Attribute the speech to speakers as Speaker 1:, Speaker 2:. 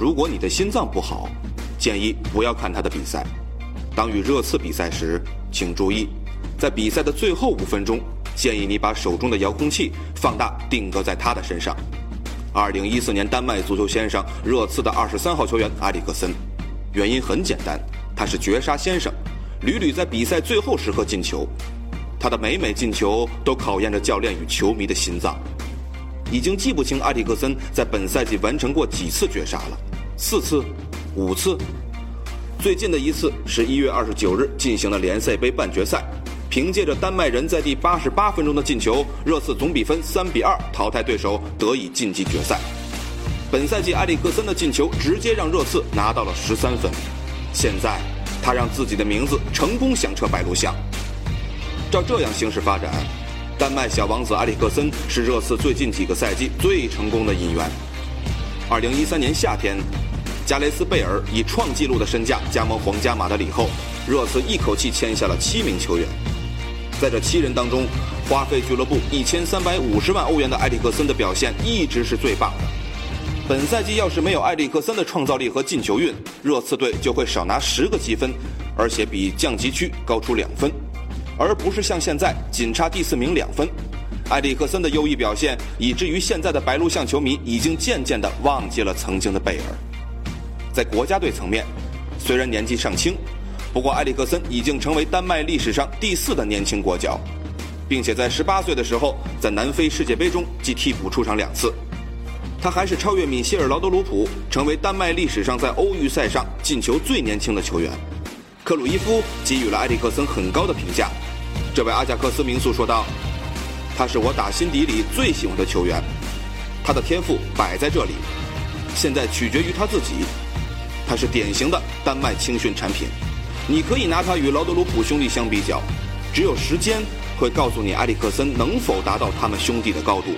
Speaker 1: 如果你的心脏不好，建议不要看他的比赛。当与热刺比赛时，请注意，在比赛的最后五分钟，建议你把手中的遥控器放大定格在他的身上。二零一四年丹麦足球先生，热刺的二十三号球员埃里克森。原因很简单，他是绝杀先生，屡屡在比赛最后时刻进球。他的每每进球都考验着教练与球迷的心脏。已经记不清埃里克森在本赛季完成过几次绝杀了，四次、五次。最近的一次是一月二十九日进行了联赛杯半决赛，凭借着丹麦人在第八十八分钟的进球，热刺总比分三比二淘汰对手，得以晋级决赛。本赛季埃里克森的进球直接让热刺拿到了十三分，现在他让自己的名字成功响彻白鹿巷。照这样形势发展，丹麦小王子埃里克森是热刺最近几个赛季最成功的引援。二零一三年夏天，加雷斯贝尔以创纪录的身价加盟皇家马德里后，热刺一口气签下了七名球员。在这七人当中，花费俱乐部一千三百五十万欧元的埃里克森的表现一直是最棒的。本赛季要是没有埃里克森的创造力和进球运，热刺队就会少拿十个积分，而且比降级区高出两分。而不是像现在仅差第四名两分，埃里克森的优异表现，以至于现在的白鹿巷球迷已经渐渐地忘记了曾经的贝尔。在国家队层面，虽然年纪尚轻，不过埃里克森已经成为丹麦历史上第四的年轻国脚，并且在十八岁的时候在南非世界杯中即替补出场两次。他还是超越米歇尔·劳德鲁普，成为丹麦历史上在欧预赛上进球最年轻的球员。克鲁伊夫给予了埃里克森很高的评价。这位阿贾克斯名宿说道：“他是我打心底里最喜欢的球员，他的天赋摆在这里，现在取决于他自己。他是典型的丹麦青训产品，你可以拿他与劳德鲁普兄弟相比较，只有时间会告诉你埃里克森能否达到他们兄弟的高度。”